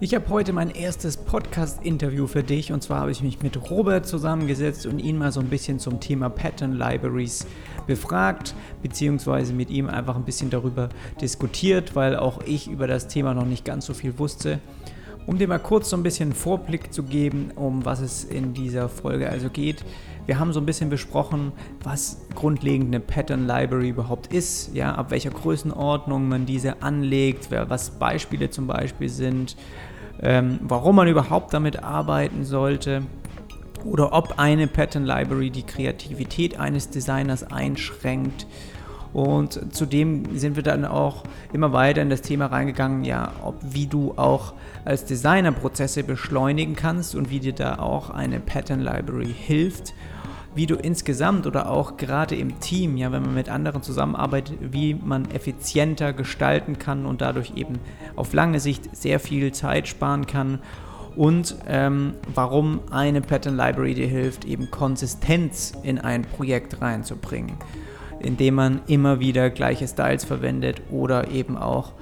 Ich habe heute mein erstes Podcast-Interview für dich und zwar habe ich mich mit Robert zusammengesetzt und ihn mal so ein bisschen zum Thema Pattern Libraries befragt, beziehungsweise mit ihm einfach ein bisschen darüber diskutiert, weil auch ich über das Thema noch nicht ganz so viel wusste. Um dir mal kurz so ein bisschen Vorblick zu geben, um was es in dieser Folge also geht. Wir haben so ein bisschen besprochen, was grundlegend eine Pattern Library überhaupt ist, ja, ab welcher Größenordnung man diese anlegt, was Beispiele zum Beispiel sind, ähm, warum man überhaupt damit arbeiten sollte oder ob eine Pattern Library die Kreativität eines Designers einschränkt. Und zudem sind wir dann auch immer weiter in das Thema reingegangen, ja, ob wie du auch als Designer Prozesse beschleunigen kannst und wie dir da auch eine Pattern Library hilft wie du insgesamt oder auch gerade im Team, ja, wenn man mit anderen zusammenarbeitet, wie man effizienter gestalten kann und dadurch eben auf lange Sicht sehr viel Zeit sparen kann und ähm, warum eine Pattern Library dir hilft, eben Konsistenz in ein Projekt reinzubringen, indem man immer wieder gleiche Styles verwendet oder eben auch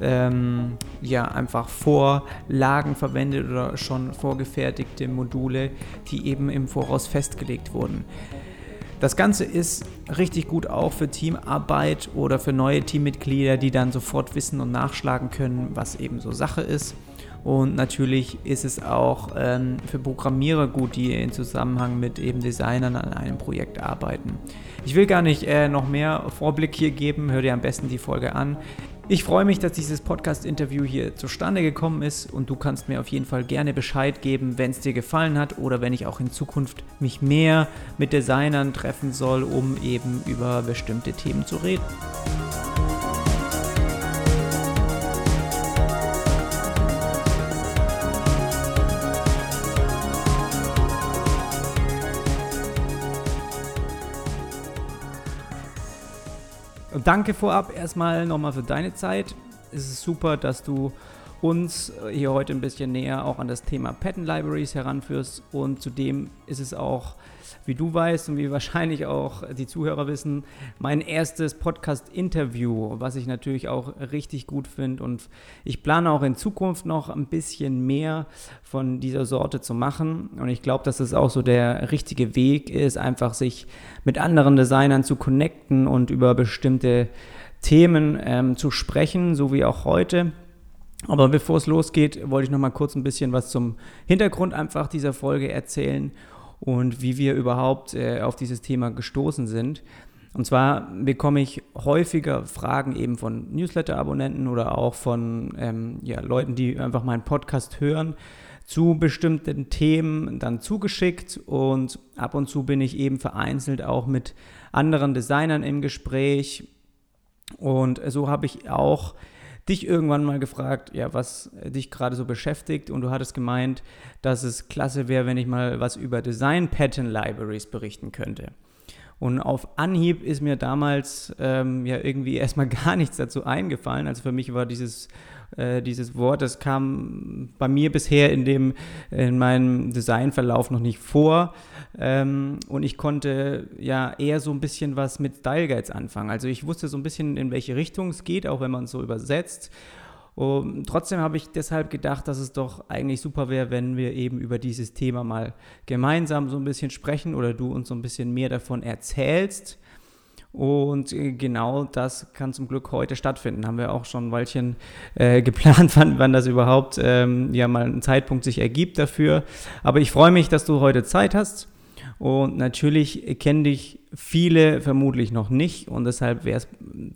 ähm, ja, einfach Vorlagen verwendet oder schon vorgefertigte Module, die eben im Voraus festgelegt wurden. Das Ganze ist richtig gut auch für Teamarbeit oder für neue Teammitglieder, die dann sofort wissen und nachschlagen können, was eben so Sache ist. Und natürlich ist es auch ähm, für Programmierer gut, die in Zusammenhang mit eben Designern an einem Projekt arbeiten. Ich will gar nicht äh, noch mehr Vorblick hier geben, hör dir am besten die Folge an. Ich freue mich, dass dieses Podcast-Interview hier zustande gekommen ist und du kannst mir auf jeden Fall gerne Bescheid geben, wenn es dir gefallen hat oder wenn ich auch in Zukunft mich mehr mit Designern treffen soll, um eben über bestimmte Themen zu reden. Danke vorab erstmal nochmal für deine Zeit. Es ist super, dass du uns hier heute ein bisschen näher auch an das Thema Patent Libraries heranführst. Und zudem ist es auch, wie du weißt und wie wahrscheinlich auch die Zuhörer wissen, mein erstes Podcast-Interview, was ich natürlich auch richtig gut finde. Und ich plane auch in Zukunft noch ein bisschen mehr von dieser Sorte zu machen. Und ich glaube, dass es auch so der richtige Weg ist, einfach sich mit anderen Designern zu connecten und über bestimmte Themen ähm, zu sprechen, so wie auch heute. Aber bevor es losgeht, wollte ich noch mal kurz ein bisschen was zum Hintergrund einfach dieser Folge erzählen und wie wir überhaupt äh, auf dieses Thema gestoßen sind. Und zwar bekomme ich häufiger Fragen eben von Newsletter-Abonnenten oder auch von ähm, ja, Leuten, die einfach meinen Podcast hören, zu bestimmten Themen dann zugeschickt. Und ab und zu bin ich eben vereinzelt auch mit anderen Designern im Gespräch. Und so habe ich auch dich irgendwann mal gefragt, ja, was dich gerade so beschäftigt und du hattest gemeint, dass es klasse wäre, wenn ich mal was über Design Pattern Libraries berichten könnte. Und auf Anhieb ist mir damals ähm, ja irgendwie erstmal gar nichts dazu eingefallen. Also für mich war dieses äh, dieses Wort. Das kam bei mir bisher in, dem, in meinem Designverlauf noch nicht vor. Ähm, und ich konnte ja eher so ein bisschen was mit Style Guides anfangen. Also ich wusste so ein bisschen, in welche Richtung es geht, auch wenn man es so übersetzt. Und trotzdem habe ich deshalb gedacht, dass es doch eigentlich super wäre, wenn wir eben über dieses Thema mal gemeinsam so ein bisschen sprechen oder du uns so ein bisschen mehr davon erzählst. Und äh, genau das kann zum Glück heute stattfinden. Haben wir auch schon ein Weilchen äh, geplant, wann, wann das überhaupt ähm, ja mal ein Zeitpunkt sich ergibt dafür. Aber ich freue mich, dass du heute Zeit hast. Und natürlich kennen dich viele vermutlich noch nicht. Und deshalb wäre es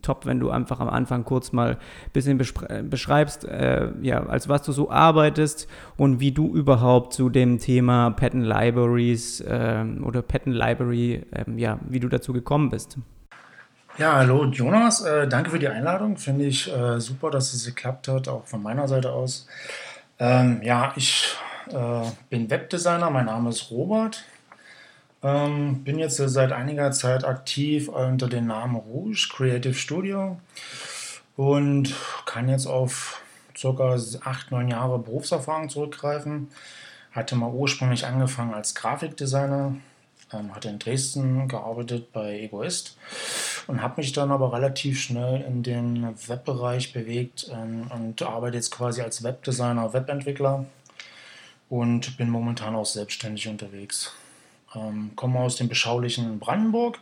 top, wenn du einfach am Anfang kurz mal ein bisschen beschreibst, äh, ja, als was du so arbeitest und wie du überhaupt zu dem Thema Patent Libraries äh, oder Patent Library, äh, ja, wie du dazu gekommen bist. Ja, hallo Jonas, äh, danke für die Einladung. Finde ich äh, super, dass es geklappt hat, auch von meiner Seite aus. Ähm, ja, ich äh, bin Webdesigner, mein Name ist Robert. Ähm, bin jetzt seit einiger Zeit aktiv unter dem Namen Rouge Creative Studio und kann jetzt auf ca. 8, 9 Jahre Berufserfahrung zurückgreifen. Hatte mal ursprünglich angefangen als Grafikdesigner, ähm, hatte in Dresden gearbeitet bei Egoist und habe mich dann aber relativ schnell in den Webbereich bewegt ähm, und arbeite jetzt quasi als Webdesigner, Webentwickler und bin momentan auch selbstständig unterwegs. Ähm, komme aus dem beschaulichen Brandenburg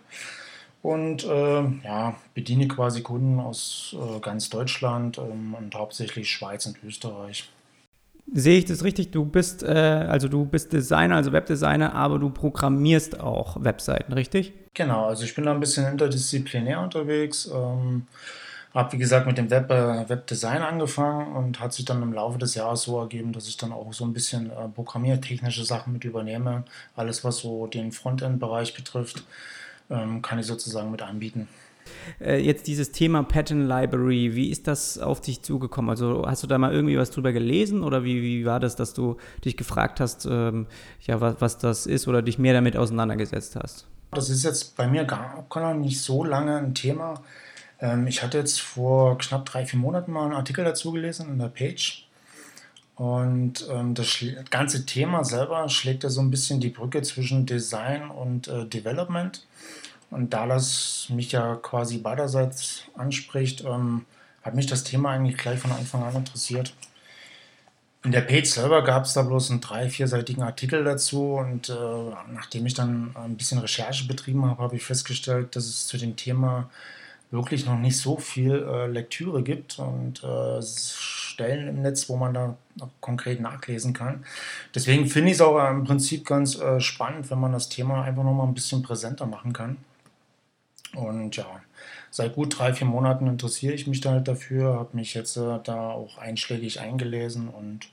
und äh, ja, bediene quasi Kunden aus äh, ganz Deutschland ähm, und hauptsächlich Schweiz und Österreich. Sehe ich das richtig? Du bist äh, also du bist Designer, also Webdesigner, aber du programmierst auch Webseiten, richtig? Genau, also ich bin da ein bisschen interdisziplinär unterwegs. Ähm, habe wie gesagt mit dem Web, äh, Webdesign angefangen und hat sich dann im Laufe des Jahres so ergeben, dass ich dann auch so ein bisschen äh, programmiertechnische Sachen mit übernehme. Alles, was so den Frontend-Bereich betrifft, ähm, kann ich sozusagen mit anbieten. Äh, jetzt dieses Thema Pattern Library, wie ist das auf dich zugekommen? Also hast du da mal irgendwie was drüber gelesen oder wie, wie war das, dass du dich gefragt hast, ähm, ja, was, was das ist oder dich mehr damit auseinandergesetzt hast? Das ist jetzt bei mir gar, gar nicht so lange ein Thema. Ähm, ich hatte jetzt vor knapp drei, vier Monaten mal einen Artikel dazu gelesen in der Page. Und ähm, das ganze Thema selber schlägt ja so ein bisschen die Brücke zwischen Design und äh, Development. Und da das mich ja quasi beiderseits anspricht, ähm, hat mich das Thema eigentlich gleich von Anfang an interessiert. In der Page selber gab es da bloß einen drei-, vierseitigen Artikel dazu und äh, nachdem ich dann ein bisschen Recherche betrieben habe, habe ich festgestellt, dass es zu dem Thema wirklich noch nicht so viel äh, Lektüre gibt und äh, Stellen im Netz, wo man da konkret nachlesen kann. Deswegen finde ich es auch im Prinzip ganz äh, spannend, wenn man das Thema einfach noch mal ein bisschen präsenter machen kann. Und ja, seit gut drei, vier Monaten interessiere ich mich da halt dafür, habe mich jetzt äh, da auch einschlägig eingelesen und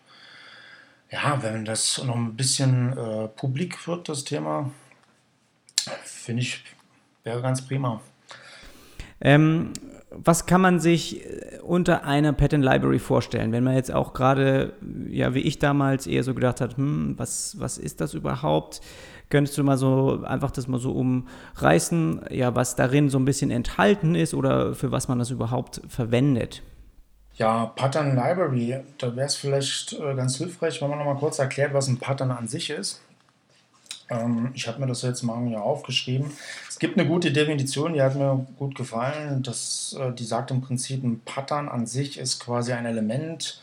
ja, wenn das noch ein bisschen äh, publik wird, das Thema, finde ich, wäre ganz prima. Ähm, was kann man sich äh, unter einer Pattern Library vorstellen, wenn man jetzt auch gerade, ja, wie ich damals eher so gedacht hat, hm, was, was ist das überhaupt? Könntest du mal so einfach das mal so umreißen, ja, was darin so ein bisschen enthalten ist oder für was man das überhaupt verwendet? Ja, Pattern Library, da wäre es vielleicht äh, ganz hilfreich, wenn man noch mal kurz erklärt, was ein Pattern an sich ist. Ähm, ich habe mir das jetzt mal hier aufgeschrieben. Es gibt eine gute Definition, die hat mir gut gefallen. Das, äh, die sagt im Prinzip, ein Pattern an sich ist quasi ein Element,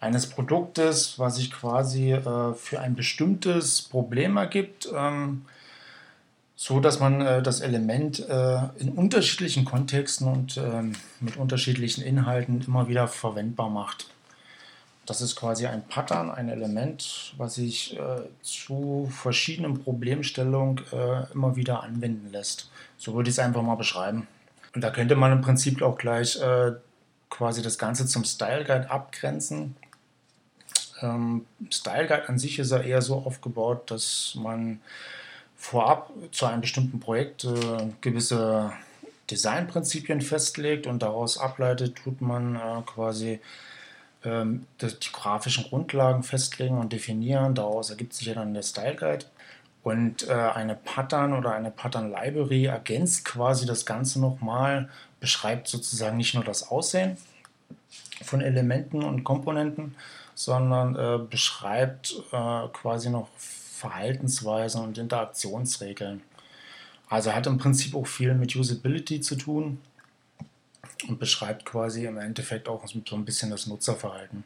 eines Produktes, was sich quasi äh, für ein bestimmtes Problem ergibt, ähm, so dass man äh, das Element äh, in unterschiedlichen Kontexten und ähm, mit unterschiedlichen Inhalten immer wieder verwendbar macht. Das ist quasi ein Pattern, ein Element, was sich äh, zu verschiedenen Problemstellungen äh, immer wieder anwenden lässt. So würde ich es einfach mal beschreiben. Und da könnte man im Prinzip auch gleich äh, quasi das Ganze zum Style Guide abgrenzen. Ähm, Style Guide an sich ist ja eher so aufgebaut, dass man vorab zu einem bestimmten Projekt äh, gewisse Designprinzipien festlegt und daraus ableitet, tut man äh, quasi ähm, die grafischen Grundlagen festlegen und definieren. Daraus ergibt sich ja dann der Style Guide. Und äh, eine Pattern oder eine Pattern Library ergänzt quasi das Ganze nochmal, beschreibt sozusagen nicht nur das Aussehen von Elementen und Komponenten, sondern äh, beschreibt äh, quasi noch Verhaltensweisen und Interaktionsregeln. Also hat im Prinzip auch viel mit Usability zu tun und beschreibt quasi im Endeffekt auch so ein bisschen das Nutzerverhalten.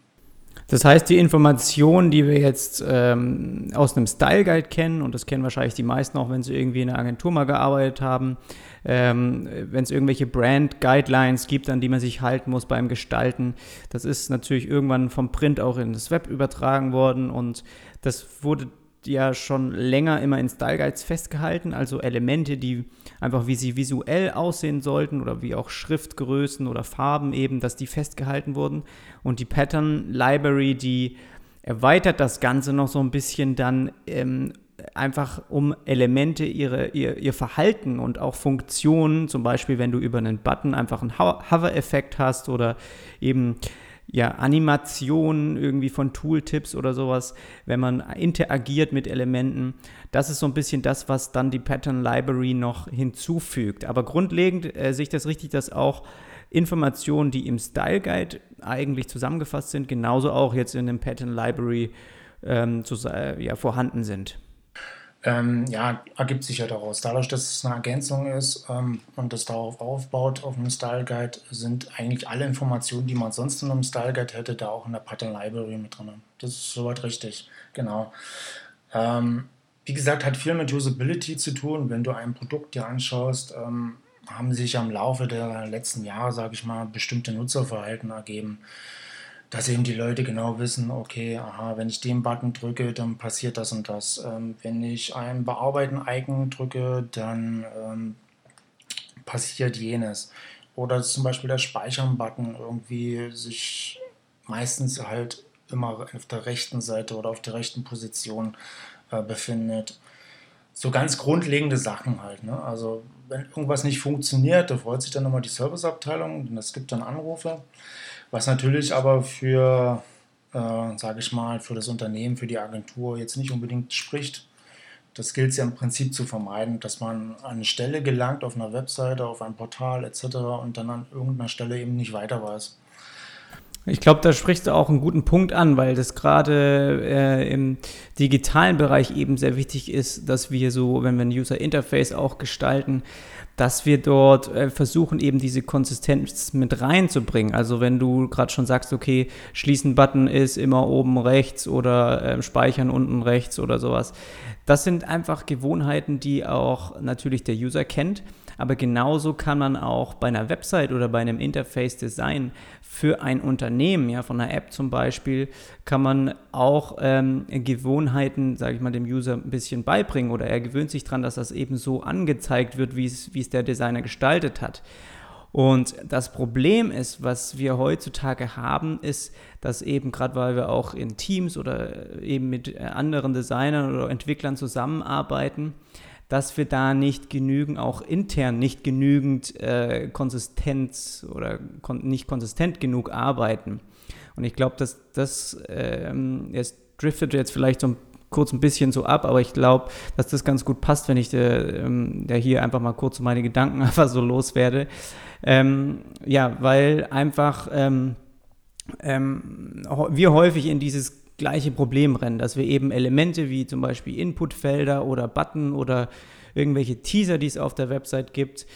Das heißt, die Informationen, die wir jetzt ähm, aus einem Style Guide kennen, und das kennen wahrscheinlich die meisten auch, wenn sie irgendwie in einer Agentur mal gearbeitet haben, ähm, wenn es irgendwelche Brand Guidelines gibt, an die man sich halten muss beim Gestalten, das ist natürlich irgendwann vom Print auch in das Web übertragen worden und das wurde ja schon länger immer in Style Guides festgehalten, also Elemente, die einfach wie sie visuell aussehen sollten oder wie auch Schriftgrößen oder Farben eben, dass die festgehalten wurden. Und die Pattern Library, die erweitert das Ganze noch so ein bisschen dann ähm, einfach um Elemente, ihre, ihr, ihr Verhalten und auch Funktionen, zum Beispiel wenn du über einen Button einfach einen Hover-Effekt hast oder eben ja, Animationen irgendwie von Tooltips oder sowas, wenn man interagiert mit Elementen. Das ist so ein bisschen das, was dann die Pattern Library noch hinzufügt. Aber grundlegend äh, sehe ich das richtig, dass auch Informationen, die im Style Guide eigentlich zusammengefasst sind, genauso auch jetzt in dem Pattern Library ähm, zu, äh, ja, vorhanden sind. Ähm, ja, ergibt sich ja daraus. Dadurch, dass es eine Ergänzung ist ähm, und das darauf aufbaut, auf einem Style Guide, sind eigentlich alle Informationen, die man sonst in einem Style Guide hätte, da auch in der Pattern Library mit drin. Das ist soweit richtig, genau. Ähm, wie gesagt, hat viel mit Usability zu tun. Wenn du ein Produkt dir anschaust, ähm, haben sich am Laufe der letzten Jahre, sage ich mal, bestimmte Nutzerverhalten ergeben dass eben die Leute genau wissen, okay, aha, wenn ich den Button drücke, dann passiert das und das. Ähm, wenn ich ein Bearbeiten-Icon drücke, dann ähm, passiert jenes. Oder zum Beispiel der Speichern-Button irgendwie sich meistens halt immer auf der rechten Seite oder auf der rechten Position äh, befindet. So ganz grundlegende Sachen halt. Ne? Also wenn irgendwas nicht funktioniert, da freut sich dann immer die Serviceabteilung und es gibt dann Anrufe. Was natürlich aber für, äh, sage ich mal, für das Unternehmen, für die Agentur jetzt nicht unbedingt spricht. Das gilt es ja im Prinzip zu vermeiden, dass man an eine Stelle gelangt auf einer Webseite, auf ein Portal etc. und dann an irgendeiner Stelle eben nicht weiter weiß. Ich glaube, da sprichst du auch einen guten Punkt an, weil das gerade äh, im digitalen Bereich eben sehr wichtig ist, dass wir so, wenn wir ein User Interface auch gestalten, dass wir dort äh, versuchen, eben diese Konsistenz mit reinzubringen. Also wenn du gerade schon sagst, okay, Schließen-Button ist immer oben rechts oder äh, Speichern unten rechts oder sowas. Das sind einfach Gewohnheiten, die auch natürlich der User kennt. Aber genauso kann man auch bei einer Website oder bei einem Interface-Design für ein Unternehmen, ja, von einer App zum Beispiel, kann man auch ähm, Gewohnheiten, sage ich mal, dem User ein bisschen beibringen oder er gewöhnt sich daran, dass das eben so angezeigt wird, wie es der Designer gestaltet hat. Und das Problem ist, was wir heutzutage haben, ist, dass eben gerade weil wir auch in Teams oder eben mit anderen Designern oder Entwicklern zusammenarbeiten, dass wir da nicht genügend, auch intern nicht genügend äh, Konsistenz oder kon nicht konsistent genug arbeiten. Und ich glaube, dass das, ähm, es driftet jetzt vielleicht so ein kurz ein bisschen so ab, aber ich glaube, dass das ganz gut passt, wenn ich der, ähm, der hier einfach mal kurz meine Gedanken einfach so loswerde. Ähm, ja, weil einfach ähm, ähm, wir häufig in dieses gleiche Problem rennen, dass wir eben Elemente wie zum Beispiel Inputfelder oder Button oder irgendwelche Teaser, die es auf der Website gibt,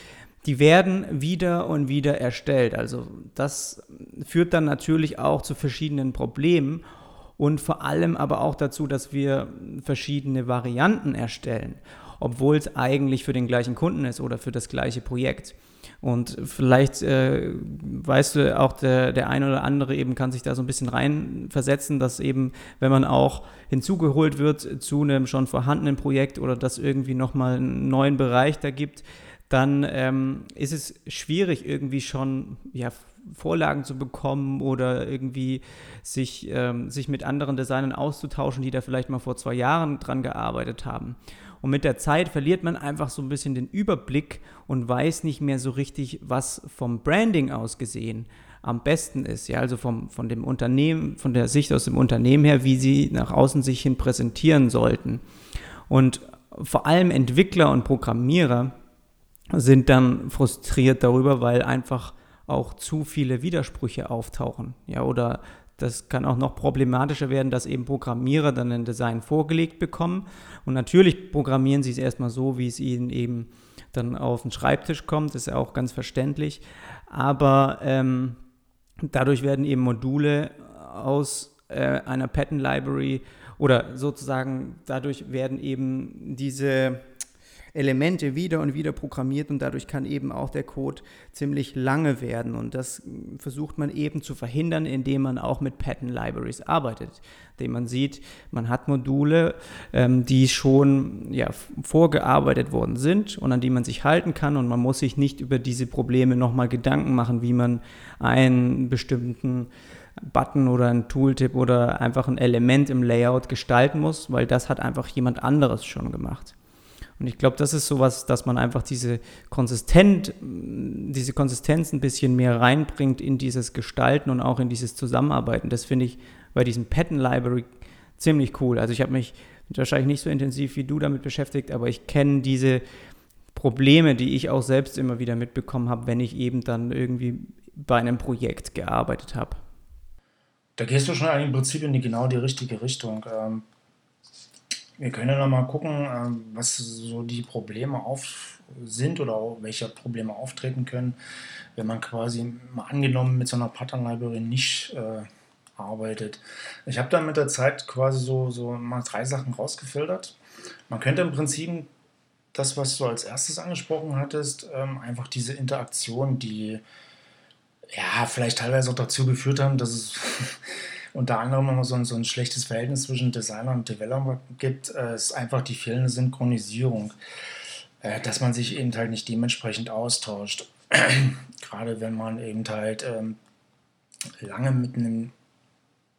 die werden wieder und wieder erstellt. Also das führt dann natürlich auch zu verschiedenen Problemen und vor allem aber auch dazu, dass wir verschiedene Varianten erstellen, obwohl es eigentlich für den gleichen Kunden ist oder für das gleiche Projekt. Und vielleicht äh, weißt du, auch der, der eine oder andere eben kann sich da so ein bisschen reinversetzen, dass eben, wenn man auch hinzugeholt wird zu einem schon vorhandenen Projekt oder das irgendwie nochmal einen neuen Bereich da gibt, dann ähm, ist es schwierig, irgendwie schon ja, Vorlagen zu bekommen oder irgendwie sich, ähm, sich mit anderen Designern auszutauschen, die da vielleicht mal vor zwei Jahren dran gearbeitet haben. Und mit der Zeit verliert man einfach so ein bisschen den Überblick und weiß nicht mehr so richtig, was vom Branding aus gesehen am besten ist. Ja, also vom, von dem Unternehmen, von der Sicht aus dem Unternehmen her, wie sie nach außen sich hin präsentieren sollten. Und vor allem Entwickler und Programmierer sind dann frustriert darüber, weil einfach auch zu viele Widersprüche auftauchen. Ja, oder das kann auch noch problematischer werden, dass eben Programmierer dann ein Design vorgelegt bekommen. Und natürlich programmieren sie es erstmal so, wie es ihnen eben dann auf den Schreibtisch kommt. Das ist ja auch ganz verständlich. Aber ähm, dadurch werden eben Module aus äh, einer Pattern Library oder sozusagen dadurch werden eben diese Elemente wieder und wieder programmiert und dadurch kann eben auch der Code ziemlich lange werden. Und das versucht man eben zu verhindern, indem man auch mit Pattern Libraries arbeitet. Indem man sieht, man hat Module, ähm, die schon ja, vorgearbeitet worden sind und an die man sich halten kann und man muss sich nicht über diese Probleme nochmal Gedanken machen, wie man einen bestimmten Button oder ein Tooltip oder einfach ein Element im Layout gestalten muss, weil das hat einfach jemand anderes schon gemacht. Und ich glaube, das ist sowas, dass man einfach diese Konsistent, diese Konsistenz ein bisschen mehr reinbringt in dieses Gestalten und auch in dieses Zusammenarbeiten. Das finde ich bei diesem Pattern Library ziemlich cool. Also ich habe mich wahrscheinlich nicht so intensiv wie du damit beschäftigt, aber ich kenne diese Probleme, die ich auch selbst immer wieder mitbekommen habe, wenn ich eben dann irgendwie bei einem Projekt gearbeitet habe. Da gehst du schon im Prinzip in die genau die richtige Richtung. Ähm, wir können ja noch mal gucken, ähm, was so die Probleme auf sind oder welche Probleme auftreten können, wenn man quasi mal angenommen mit so einer Pattern Library nicht äh, arbeitet. Ich habe dann mit der Zeit quasi so, so mal drei Sachen rausgefiltert. Man könnte im Prinzip das, was du als erstes angesprochen hattest, ähm, einfach diese Interaktion, die ja vielleicht teilweise auch dazu geführt haben, dass es unter anderem immer so ein, so ein schlechtes Verhältnis zwischen Designer und Developer gibt, äh, ist einfach die fehlende Synchronisierung. Äh, dass man sich eben halt nicht dementsprechend austauscht. Gerade wenn man eben halt ähm, lange mit einem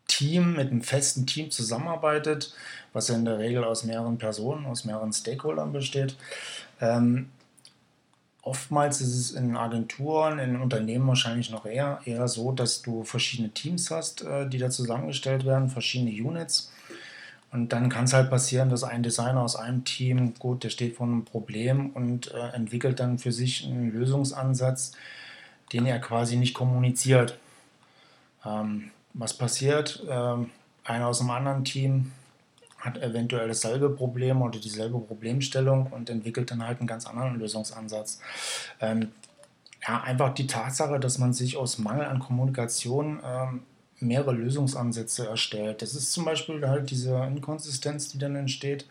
Team, mit einem festen Team zusammenarbeitet, was ja in der Regel aus mehreren Personen, aus mehreren Stakeholdern besteht. Ähm, oftmals ist es in Agenturen, in Unternehmen wahrscheinlich noch eher, eher so, dass du verschiedene Teams hast, äh, die da zusammengestellt werden, verschiedene Units. Und dann kann es halt passieren, dass ein Designer aus einem Team, gut, der steht vor einem Problem und äh, entwickelt dann für sich einen Lösungsansatz, den er quasi nicht kommuniziert. Ähm, was passiert? Ähm, einer aus einem anderen Team hat eventuell dasselbe Problem oder dieselbe Problemstellung und entwickelt dann halt einen ganz anderen Lösungsansatz. Ähm, ja, einfach die Tatsache, dass man sich aus Mangel an Kommunikation ähm, mehrere Lösungsansätze erstellt. Das ist zum Beispiel halt diese Inkonsistenz, die dann entsteht.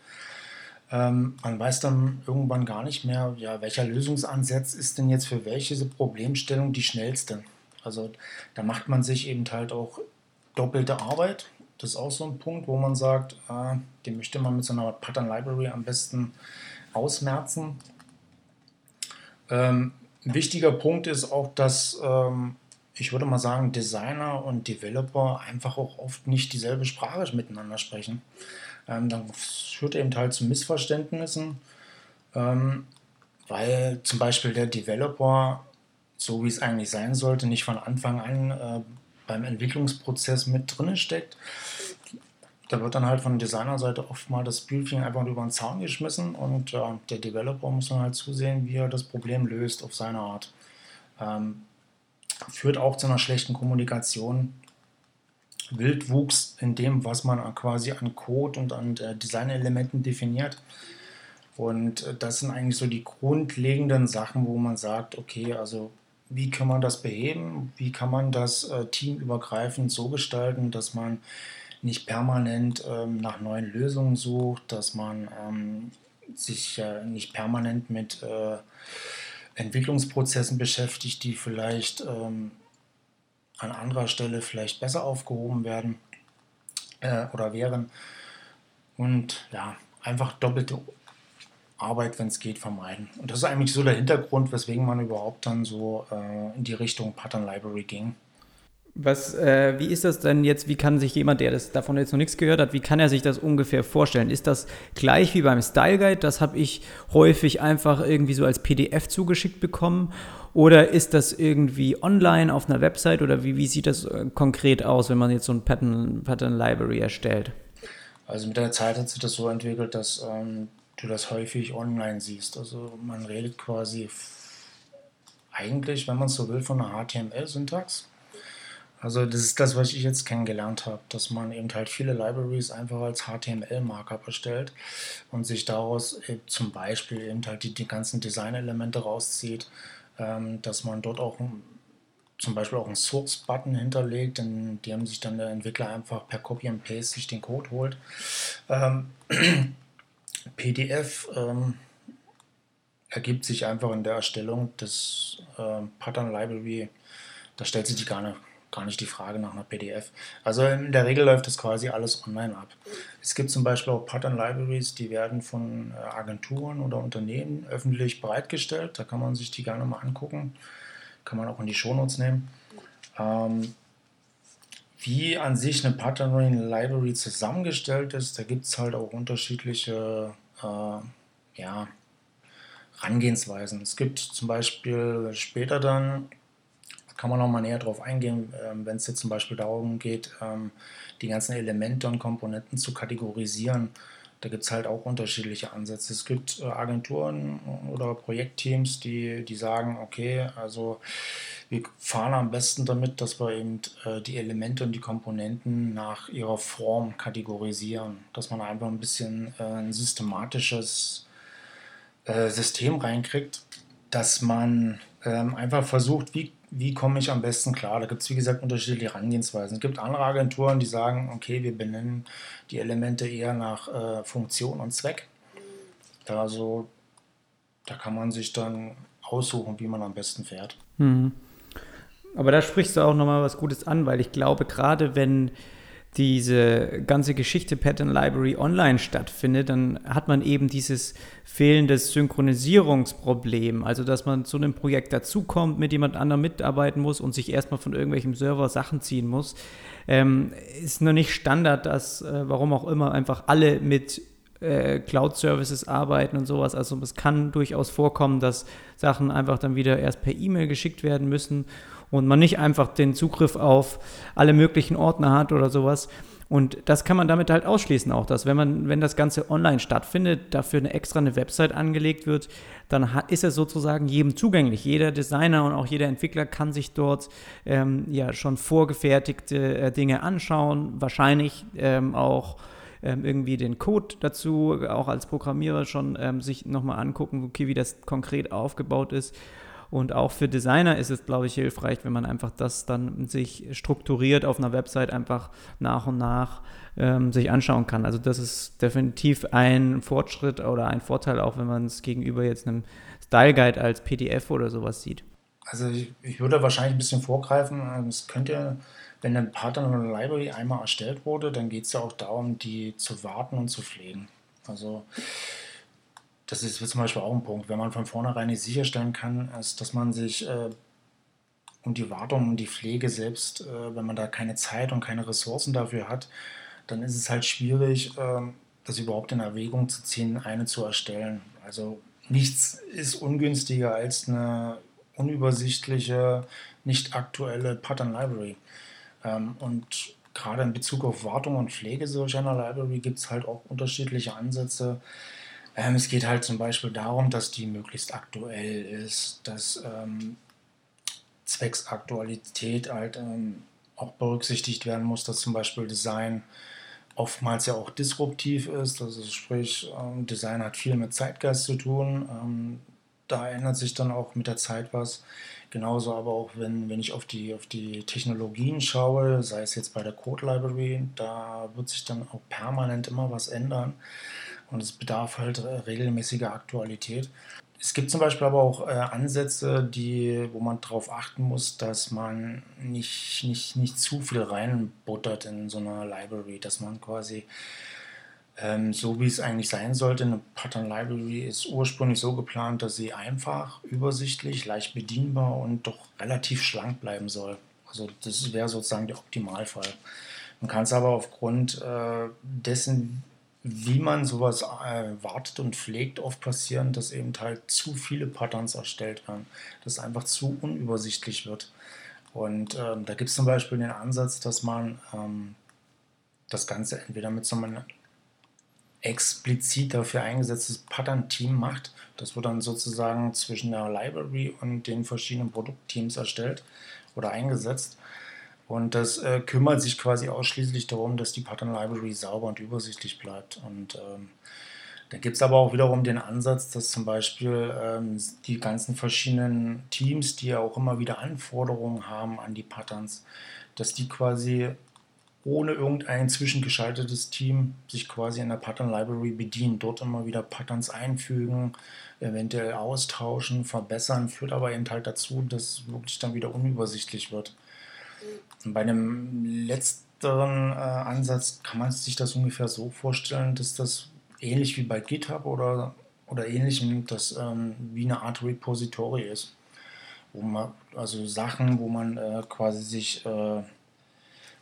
Ähm, man weiß dann irgendwann gar nicht mehr, ja, welcher Lösungsansatz ist denn jetzt für welche Problemstellung die schnellste. Also da macht man sich eben halt auch doppelte Arbeit. Das ist auch so ein Punkt, wo man sagt, äh, den möchte man mit so einer Pattern Library am besten ausmerzen. Ähm, ein wichtiger Punkt ist auch, dass ähm, ich würde mal sagen, Designer und Developer einfach auch oft nicht dieselbe Sprache miteinander sprechen. Ähm, dann führt eben halt zu Missverständnissen, ähm, weil zum Beispiel der Developer, so wie es eigentlich sein sollte, nicht von Anfang an äh, beim Entwicklungsprozess mit drin steckt. Da wird dann halt von Designerseite oft mal das Briefing einfach über den Zaun geschmissen und äh, der Developer muss dann halt zusehen, wie er das Problem löst auf seine Art. Ähm, führt auch zu einer schlechten Kommunikation. Wildwuchs in dem, was man quasi an Code und an äh, Designelementen definiert. Und äh, das sind eigentlich so die grundlegenden Sachen, wo man sagt, okay, also wie kann man das beheben? Wie kann man das äh, teamübergreifend so gestalten, dass man nicht permanent ähm, nach neuen Lösungen sucht, dass man ähm, sich äh, nicht permanent mit äh, Entwicklungsprozessen beschäftigt, die vielleicht ähm, an anderer Stelle vielleicht besser aufgehoben werden äh, oder wären. Und ja, einfach doppelte Arbeit, wenn es geht, vermeiden. Und das ist eigentlich so der Hintergrund, weswegen man überhaupt dann so äh, in die Richtung Pattern Library ging. Was, äh, wie ist das denn jetzt? Wie kann sich jemand, der das davon jetzt noch nichts gehört hat, wie kann er sich das ungefähr vorstellen? Ist das gleich wie beim Style Guide? Das habe ich häufig einfach irgendwie so als PDF zugeschickt bekommen. Oder ist das irgendwie online auf einer Website? Oder wie, wie sieht das äh, konkret aus, wenn man jetzt so ein Pattern, Pattern Library erstellt? Also mit der Zeit hat sich das so entwickelt, dass ähm, du das häufig online siehst. Also man redet quasi eigentlich, wenn man so will, von einer HTML-Syntax. Also das ist das, was ich jetzt kennengelernt habe, dass man eben halt viele Libraries einfach als HTML-Markup erstellt und sich daraus zum Beispiel eben halt die, die ganzen Design-Elemente rauszieht, ähm, dass man dort auch zum Beispiel auch einen Source-Button hinterlegt, in dem sich dann der Entwickler einfach per Copy and Paste sich den Code holt. Ähm, PDF ähm, ergibt sich einfach in der Erstellung des äh, Pattern Library, da stellt sich die gar nicht gar nicht die Frage nach einer PDF. Also in der Regel läuft das quasi alles online ab. Es gibt zum Beispiel auch Pattern Libraries, die werden von äh, Agenturen oder Unternehmen öffentlich bereitgestellt. Da kann man sich die gerne mal angucken. Kann man auch in die Shownotes nehmen. Ähm, wie an sich eine Pattern Library zusammengestellt ist, da gibt es halt auch unterschiedliche äh, ja, Herangehensweisen. Es gibt zum Beispiel später dann kann man noch mal näher darauf eingehen, ähm, wenn es jetzt zum Beispiel darum geht, ähm, die ganzen Elemente und Komponenten zu kategorisieren. Da gibt es halt auch unterschiedliche Ansätze. Es gibt äh, Agenturen oder Projektteams, die, die sagen, okay, also wir fahren am besten damit, dass wir eben äh, die Elemente und die Komponenten nach ihrer Form kategorisieren, dass man einfach ein bisschen äh, ein systematisches äh, System reinkriegt, dass man ähm, einfach versucht, wie, wie komme ich am besten klar. Da gibt es, wie gesagt, unterschiedliche Herangehensweisen. Es gibt andere Agenturen, die sagen, okay, wir benennen die Elemente eher nach Funktion und Zweck. Also da kann man sich dann aussuchen, wie man am besten fährt. Mhm. Aber da sprichst du auch nochmal was Gutes an, weil ich glaube, gerade wenn diese ganze Geschichte Pattern Library online stattfindet, dann hat man eben dieses fehlende Synchronisierungsproblem. Also, dass man zu einem Projekt dazukommt, mit jemand anderem mitarbeiten muss und sich erstmal von irgendwelchem Server Sachen ziehen muss. Ähm, ist noch nicht Standard, dass, äh, warum auch immer, einfach alle mit äh, Cloud-Services arbeiten und sowas. Also, es kann durchaus vorkommen, dass Sachen einfach dann wieder erst per E-Mail geschickt werden müssen und man nicht einfach den Zugriff auf alle möglichen Ordner hat oder sowas. Und das kann man damit halt ausschließen auch, dass wenn man, wenn das Ganze online stattfindet, dafür eine extra eine Website angelegt wird, dann ist er sozusagen jedem zugänglich. Jeder Designer und auch jeder Entwickler kann sich dort ähm, ja schon vorgefertigte äh, Dinge anschauen, wahrscheinlich ähm, auch ähm, irgendwie den Code dazu, auch als Programmierer schon ähm, sich nochmal angucken, okay, wie das konkret aufgebaut ist. Und auch für Designer ist es, glaube ich, hilfreich, wenn man einfach das dann sich strukturiert auf einer Website einfach nach und nach ähm, sich anschauen kann. Also das ist definitiv ein Fortschritt oder ein Vorteil, auch wenn man es gegenüber jetzt einem Style Guide als PDF oder sowas sieht. Also ich, ich würde wahrscheinlich ein bisschen vorgreifen. Ähm, es könnte, wenn ein Partner oder eine Library einmal erstellt wurde, dann geht es ja auch darum, die zu warten und zu pflegen. Also das ist zum Beispiel auch ein Punkt, wenn man von vornherein nicht sicherstellen kann, ist, dass man sich äh, um die Wartung und die Pflege selbst, äh, wenn man da keine Zeit und keine Ressourcen dafür hat, dann ist es halt schwierig, äh, das überhaupt in Erwägung zu ziehen, eine zu erstellen. Also nichts ist ungünstiger als eine unübersichtliche, nicht aktuelle Pattern Library. Ähm, und gerade in Bezug auf Wartung und Pflege solcher Library gibt es halt auch unterschiedliche Ansätze. Ähm, es geht halt zum Beispiel darum, dass die möglichst aktuell ist, dass ähm, zwecks Aktualität halt ähm, auch berücksichtigt werden muss, dass zum Beispiel Design oftmals ja auch disruptiv ist. Also sprich, ähm, Design hat viel mit Zeitgeist zu tun. Ähm, da ändert sich dann auch mit der Zeit was. Genauso aber auch, wenn, wenn ich auf die, auf die Technologien schaue, sei es jetzt bei der Code Library, da wird sich dann auch permanent immer was ändern und es bedarf halt äh, regelmäßiger Aktualität. Es gibt zum Beispiel aber auch äh, Ansätze, die, wo man darauf achten muss, dass man nicht, nicht, nicht zu viel reinbuttert in so einer Library, dass man quasi ähm, so wie es eigentlich sein sollte. Eine Pattern Library ist ursprünglich so geplant, dass sie einfach, übersichtlich, leicht bedienbar und doch relativ schlank bleiben soll. Also das wäre sozusagen der Optimalfall. Man kann es aber aufgrund äh, dessen, wie man sowas äh, wartet und pflegt, oft passieren, dass eben halt zu viele Patterns erstellt werden, dass es einfach zu unübersichtlich wird. Und ähm, da gibt es zum Beispiel den Ansatz, dass man ähm, das Ganze entweder mit so einem explizit dafür eingesetztes Pattern-Team macht. Das wird dann sozusagen zwischen der Library und den verschiedenen Produktteams erstellt oder eingesetzt. Und das äh, kümmert sich quasi ausschließlich darum, dass die Pattern Library sauber und übersichtlich bleibt. Und ähm, da gibt es aber auch wiederum den Ansatz, dass zum Beispiel ähm, die ganzen verschiedenen Teams, die ja auch immer wieder Anforderungen haben an die Patterns, dass die quasi ohne irgendein zwischengeschaltetes Team sich quasi in der Pattern Library bedienen, dort immer wieder Patterns einfügen, eventuell austauschen, verbessern, führt aber eben halt dazu, dass es wirklich dann wieder unübersichtlich wird. Bei einem letzteren äh, Ansatz kann man sich das ungefähr so vorstellen, dass das ähnlich wie bei GitHub oder, oder ähnlichem, das ähm, wie eine Art Repository ist. Wo man, also Sachen, wo man äh, quasi sich, äh,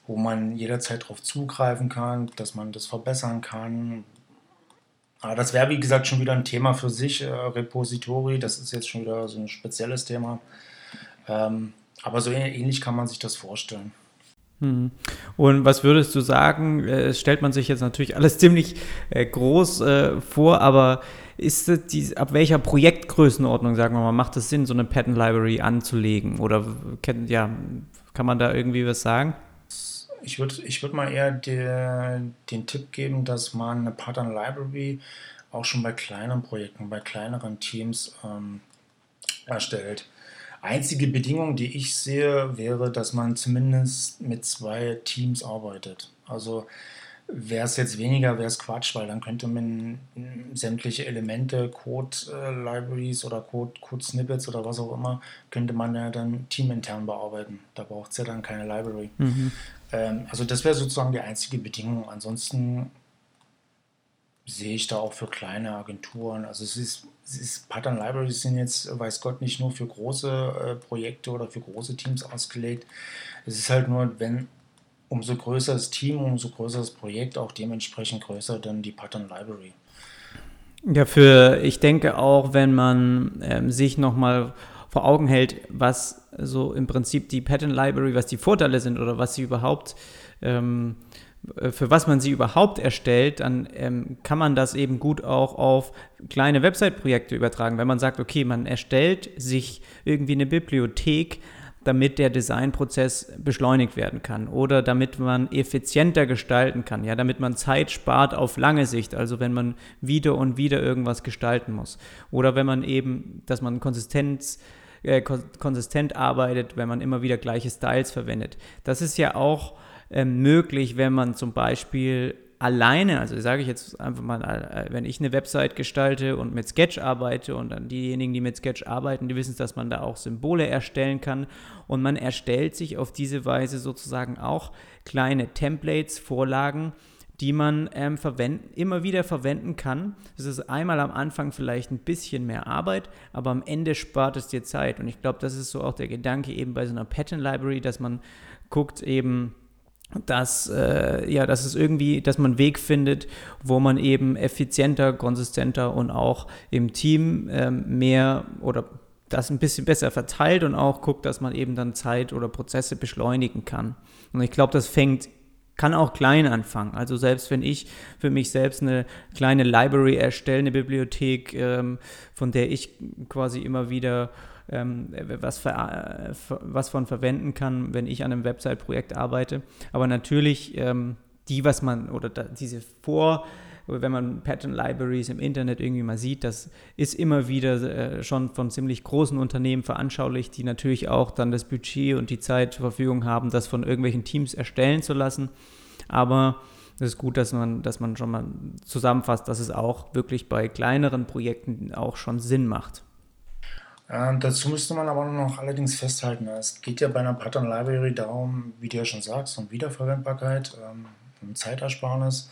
wo man jederzeit darauf zugreifen kann, dass man das verbessern kann. Aber das wäre, wie gesagt, schon wieder ein Thema für sich, äh, Repository. Das ist jetzt schon wieder so ein spezielles Thema. Ähm, aber so ähnlich kann man sich das vorstellen. Hm. Und was würdest du sagen? Es äh, stellt man sich jetzt natürlich alles ziemlich äh, groß äh, vor, aber ist die, ab welcher Projektgrößenordnung, sagen wir mal, macht es Sinn, so eine Pattern Library anzulegen? Oder ja, kann man da irgendwie was sagen? Ich würde ich würd mal eher der, den Tipp geben, dass man eine Pattern Library auch schon bei kleinen Projekten, bei kleineren Teams ähm, erstellt. Einzige Bedingung, die ich sehe, wäre, dass man zumindest mit zwei Teams arbeitet. Also wäre es jetzt weniger, wäre es Quatsch, weil dann könnte man sämtliche Elemente, Code-Libraries oder Code-Snippets oder was auch immer, könnte man ja dann teamintern bearbeiten. Da braucht es ja dann keine Library. Mhm. Ähm, also das wäre sozusagen die einzige Bedingung. Ansonsten sehe ich da auch für kleine Agenturen. Also es ist, ist Pattern Libraries sind jetzt, weiß Gott, nicht nur für große äh, Projekte oder für große Teams ausgelegt. Es ist halt nur, wenn umso größer das Team, umso größer das Projekt, auch dementsprechend größer dann die Pattern Library. Ja, für, ich denke auch, wenn man ähm, sich nochmal vor Augen hält, was so im Prinzip die Pattern Library, was die Vorteile sind oder was sie überhaupt ähm, äh, für was man sie überhaupt erstellt, dann ähm, kann man das eben gut auch auf kleine Website-Projekte übertragen. Wenn man sagt, okay, man erstellt sich irgendwie eine Bibliothek, damit der Designprozess beschleunigt werden kann oder damit man effizienter gestalten kann, ja, damit man Zeit spart auf lange Sicht, also wenn man wieder und wieder irgendwas gestalten muss oder wenn man eben, dass man Konsistenz äh, konsistent arbeitet, wenn man immer wieder gleiche Styles verwendet. Das ist ja auch äh, möglich, wenn man zum Beispiel alleine, also sage ich jetzt einfach mal, äh, wenn ich eine Website gestalte und mit Sketch arbeite und dann diejenigen, die mit Sketch arbeiten, die wissen, dass man da auch Symbole erstellen kann und man erstellt sich auf diese Weise sozusagen auch kleine Templates, Vorlagen, die man ähm, verwenden, immer wieder verwenden kann. Das ist einmal am Anfang vielleicht ein bisschen mehr Arbeit, aber am Ende spart es dir Zeit. Und ich glaube, das ist so auch der Gedanke eben bei so einer Pattern Library, dass man guckt eben, dass, äh, ja, dass es irgendwie, dass man einen Weg findet, wo man eben effizienter, konsistenter und auch im Team ähm, mehr oder das ein bisschen besser verteilt und auch guckt, dass man eben dann Zeit oder Prozesse beschleunigen kann. Und ich glaube, das fängt kann auch klein anfangen. Also selbst wenn ich für mich selbst eine kleine Library erstelle, eine Bibliothek, ähm, von der ich quasi immer wieder ähm, was, äh, was von verwenden kann, wenn ich an einem Website-Projekt arbeite. Aber natürlich ähm, die, was man, oder da, diese Vor- wenn man Pattern Libraries im Internet irgendwie mal sieht, das ist immer wieder äh, schon von ziemlich großen Unternehmen veranschaulicht, die natürlich auch dann das Budget und die Zeit zur Verfügung haben, das von irgendwelchen Teams erstellen zu lassen. Aber es ist gut, dass man, dass man schon mal zusammenfasst, dass es auch wirklich bei kleineren Projekten auch schon Sinn macht. Ähm, dazu müsste man aber noch allerdings festhalten, es geht ja bei einer Pattern Library darum, wie du ja schon sagst, um Wiederverwendbarkeit, ähm, um Zeitersparnis.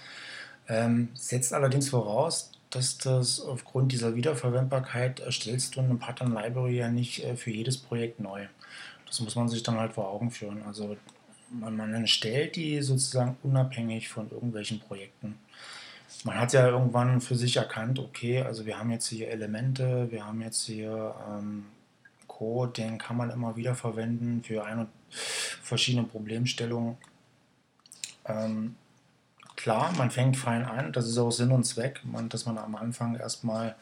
Ähm, setzt allerdings voraus, dass das aufgrund dieser Wiederverwendbarkeit erstellst du eine Pattern Library ja nicht äh, für jedes Projekt neu. Das muss man sich dann halt vor Augen führen. Also man, man erstellt die sozusagen unabhängig von irgendwelchen Projekten man hat ja irgendwann für sich erkannt, okay, also wir haben jetzt hier Elemente, wir haben jetzt hier ähm, Code, den kann man immer wieder verwenden für eine verschiedene Problemstellungen. Ähm, klar, man fängt fein an, das ist auch Sinn und Zweck, man, dass man am Anfang erstmal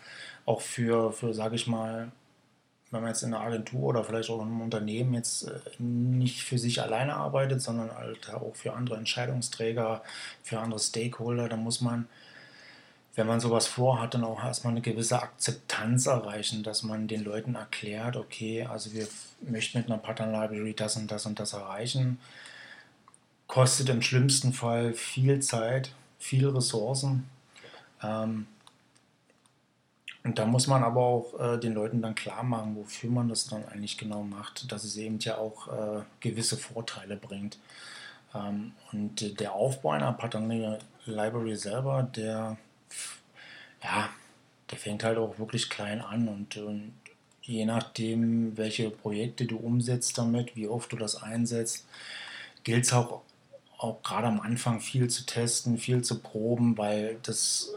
auch für, für sage ich mal, wenn man jetzt in einer Agentur oder vielleicht auch in einem Unternehmen jetzt äh, nicht für sich alleine arbeitet, sondern halt auch für andere Entscheidungsträger, für andere Stakeholder, dann muss man wenn man sowas vorhat, dann auch erstmal eine gewisse Akzeptanz erreichen, dass man den Leuten erklärt, okay, also wir möchten mit einer Pattern Library das und das und das erreichen. Kostet im schlimmsten Fall viel Zeit, viel Ressourcen. Ähm, und da muss man aber auch äh, den Leuten dann klar machen, wofür man das dann eigentlich genau macht, dass es eben ja auch äh, gewisse Vorteile bringt. Ähm, und der Aufbau einer Pattern Library selber, der ja, der fängt halt auch wirklich klein an und, und je nachdem, welche Projekte du umsetzt damit, wie oft du das einsetzt, gilt es auch, auch gerade am Anfang viel zu testen, viel zu proben, weil das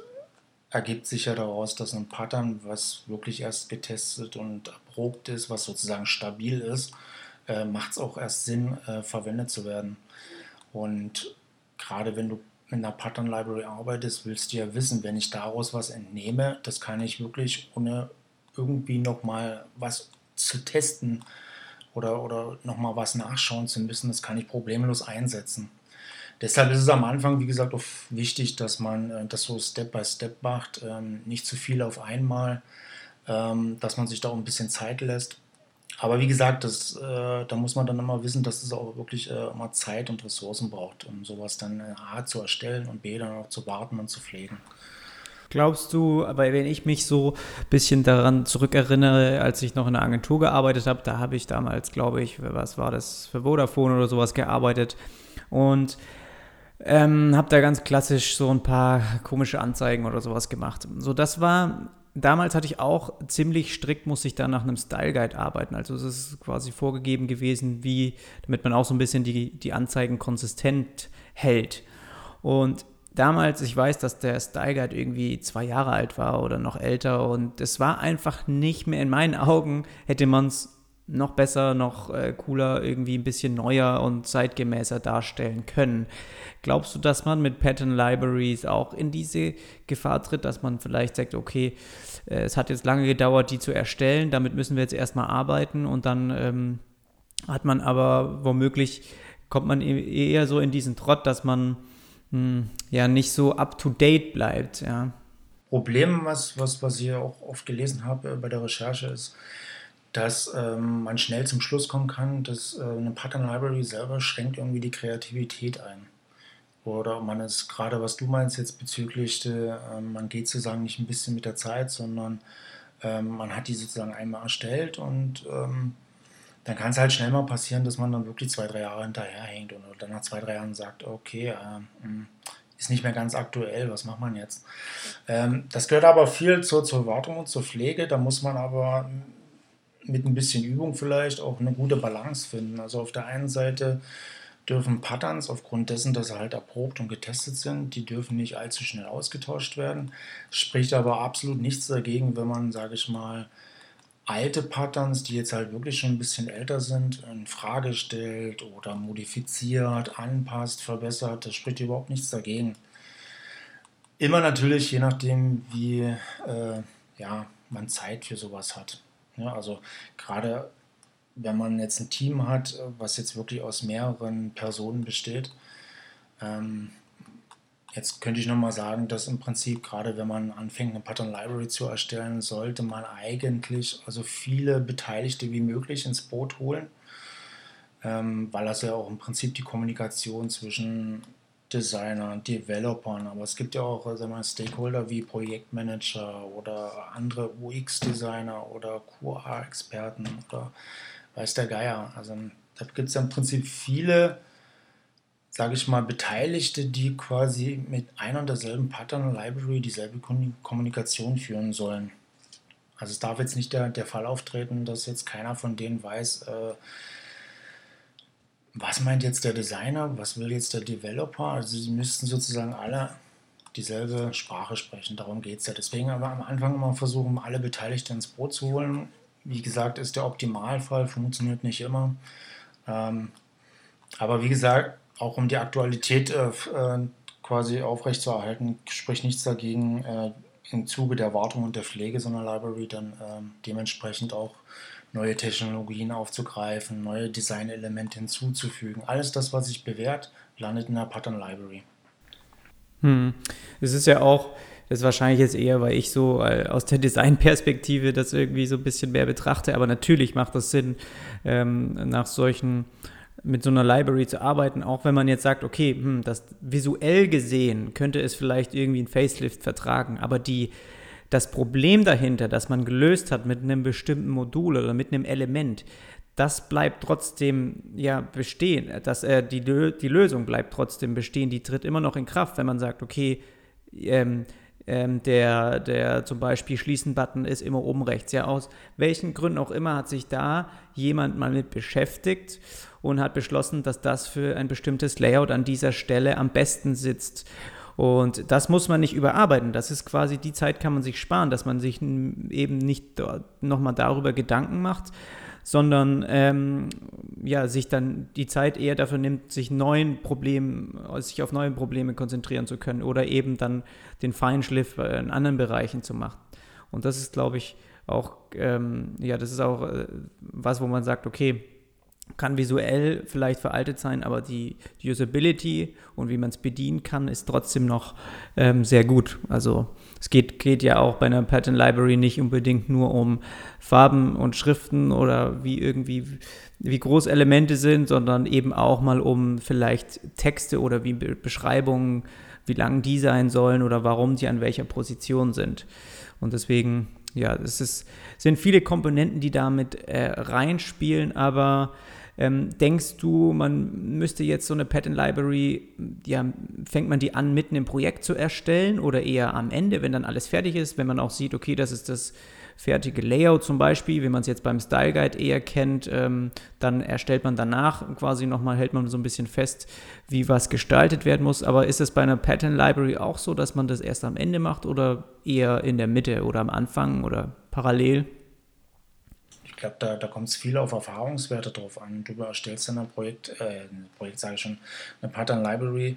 ergibt sich ja daraus, dass ein Pattern, was wirklich erst getestet und erprobt ist, was sozusagen stabil ist, äh, macht es auch erst Sinn, äh, verwendet zu werden. Und gerade wenn du mit einer Pattern Library arbeitest, willst du ja wissen, wenn ich daraus was entnehme, das kann ich wirklich ohne irgendwie nochmal was zu testen oder, oder nochmal was nachschauen zu müssen, das kann ich problemlos einsetzen. Deshalb ist es am Anfang, wie gesagt, auch wichtig, dass man äh, das so Step by Step macht, ähm, nicht zu viel auf einmal, ähm, dass man sich da auch ein bisschen Zeit lässt. Aber wie gesagt, das, äh, da muss man dann immer wissen, dass es auch wirklich äh, immer Zeit und Ressourcen braucht, um sowas dann äh, A zu erstellen und B dann auch zu warten und zu pflegen. Glaubst du, aber wenn ich mich so ein bisschen daran zurückerinnere, als ich noch in der Agentur gearbeitet habe, da habe ich damals, glaube ich, was war das, für Vodafone oder sowas gearbeitet und ähm, habe da ganz klassisch so ein paar komische Anzeigen oder sowas gemacht. So, das war, damals hatte ich auch ziemlich strikt, musste ich da nach einem Style Guide arbeiten. Also es ist quasi vorgegeben gewesen, wie, damit man auch so ein bisschen die, die Anzeigen konsistent hält. Und damals, ich weiß, dass der Style Guide irgendwie zwei Jahre alt war oder noch älter und es war einfach nicht mehr in meinen Augen, hätte man es noch besser, noch äh, cooler, irgendwie ein bisschen neuer und zeitgemäßer darstellen können. Glaubst du, dass man mit Pattern Libraries auch in diese Gefahr tritt, dass man vielleicht sagt, okay, äh, es hat jetzt lange gedauert, die zu erstellen, damit müssen wir jetzt erstmal arbeiten und dann ähm, hat man aber womöglich, kommt man e-, eher so in diesen Trott, dass man hm, ja nicht so up-to-date bleibt. Ja. Problem, was, was, was ich auch oft gelesen habe äh, bei der Recherche, ist, dass ähm, man schnell zum Schluss kommen kann, dass äh, eine Pattern Library selber schränkt irgendwie die Kreativität ein. Oder man ist gerade, was du meinst jetzt bezüglich, äh, man geht sozusagen nicht ein bisschen mit der Zeit, sondern ähm, man hat die sozusagen einmal erstellt und ähm, dann kann es halt schnell mal passieren, dass man dann wirklich zwei, drei Jahre hinterherhängt und dann nach zwei, drei Jahren sagt, okay, äh, hm, ist nicht mehr ganz aktuell, was macht man jetzt? Ähm, das gehört aber viel zur, zur Wartung und zur Pflege, da muss man aber mit ein bisschen Übung vielleicht auch eine gute Balance finden. Also auf der einen Seite dürfen Patterns aufgrund dessen, dass sie halt erprobt und getestet sind, die dürfen nicht allzu schnell ausgetauscht werden. Spricht aber absolut nichts dagegen, wenn man, sage ich mal, alte Patterns, die jetzt halt wirklich schon ein bisschen älter sind, in Frage stellt oder modifiziert, anpasst, verbessert, das spricht überhaupt nichts dagegen. Immer natürlich, je nachdem, wie äh, ja, man Zeit für sowas hat. Ja, also gerade wenn man jetzt ein Team hat, was jetzt wirklich aus mehreren Personen besteht, ähm, Jetzt könnte ich nochmal sagen, dass im Prinzip, gerade wenn man anfängt, eine Pattern Library zu erstellen, sollte man eigentlich also viele Beteiligte wie möglich ins Boot holen, ähm, weil das ja auch im Prinzip die Kommunikation zwischen Designern, Developern, aber es gibt ja auch also mal, Stakeholder wie Projektmanager oder andere UX-Designer oder QA-Experten oder weiß der Geier. Also da gibt es ja im Prinzip viele sage ich mal, Beteiligte, die quasi mit einer und derselben Pattern Library dieselbe Kommunikation führen sollen. Also es darf jetzt nicht der, der Fall auftreten, dass jetzt keiner von denen weiß, äh, was meint jetzt der Designer, was will jetzt der Developer. Also sie müssten sozusagen alle dieselbe Sprache sprechen. Darum geht es ja. Deswegen aber am Anfang immer versuchen, alle Beteiligten ins Boot zu holen. Wie gesagt, ist der Optimalfall, funktioniert nicht immer. Ähm, aber wie gesagt, auch um die Aktualität äh, äh, quasi aufrechtzuerhalten, spricht nichts dagegen, äh, im Zuge der Wartung und der Pflege so einer Library dann äh, dementsprechend auch neue Technologien aufzugreifen, neue Designelemente hinzuzufügen. Alles das, was sich bewährt, landet in der Pattern Library. Hm. Es ist ja auch, das ist wahrscheinlich jetzt eher, weil ich so äh, aus der Designperspektive das irgendwie so ein bisschen mehr betrachte, aber natürlich macht das Sinn, ähm, nach solchen mit so einer Library zu arbeiten, auch wenn man jetzt sagt, okay, hm, das visuell gesehen könnte es vielleicht irgendwie ein Facelift vertragen, aber die, das Problem dahinter, das man gelöst hat mit einem bestimmten Modul oder mit einem Element, das bleibt trotzdem ja bestehen. Das, äh, die, die Lösung bleibt trotzdem bestehen. Die tritt immer noch in Kraft, wenn man sagt, okay, ähm, ähm, der, der zum Beispiel Schließen-Button ist immer oben rechts. Ja, aus welchen Gründen auch immer hat sich da jemand mal mit beschäftigt und hat beschlossen, dass das für ein bestimmtes Layout an dieser Stelle am besten sitzt. Und das muss man nicht überarbeiten. Das ist quasi die Zeit, kann man sich sparen, dass man sich eben nicht nochmal darüber Gedanken macht, sondern ähm, ja, sich dann die Zeit eher dafür nimmt, sich neuen Problemen, sich auf neue Probleme konzentrieren zu können oder eben dann den Feinschliff in anderen Bereichen zu machen. Und das ist, glaube ich, auch, ähm, ja, das ist auch äh, was, wo man sagt, okay, kann visuell vielleicht veraltet sein, aber die, Usability und wie man es bedienen kann, ist trotzdem noch ähm, sehr gut. Also es geht, geht ja auch bei einer Pattern Library nicht unbedingt nur um Farben und Schriften oder wie irgendwie wie groß Elemente sind, sondern eben auch mal um vielleicht Texte oder wie Beschreibungen, wie lang die sein sollen oder warum die an welcher Position sind. Und deswegen, ja, es ist, sind viele Komponenten, die damit äh, reinspielen, aber ähm, denkst du, man müsste jetzt so eine Pattern Library, ja, fängt man die an, mitten im Projekt zu erstellen oder eher am Ende, wenn dann alles fertig ist, wenn man auch sieht, okay, das ist das fertige Layout zum Beispiel, wie man es jetzt beim Style Guide eher kennt, ähm, dann erstellt man danach quasi nochmal, hält man so ein bisschen fest, wie was gestaltet werden muss. Aber ist es bei einer Pattern Library auch so, dass man das erst am Ende macht oder eher in der Mitte oder am Anfang oder parallel? Glaube, da, da kommt es viel auf Erfahrungswerte drauf an. Du erstellst dann ein Projekt, äh, ein Projekt sage ich schon, eine Pattern Library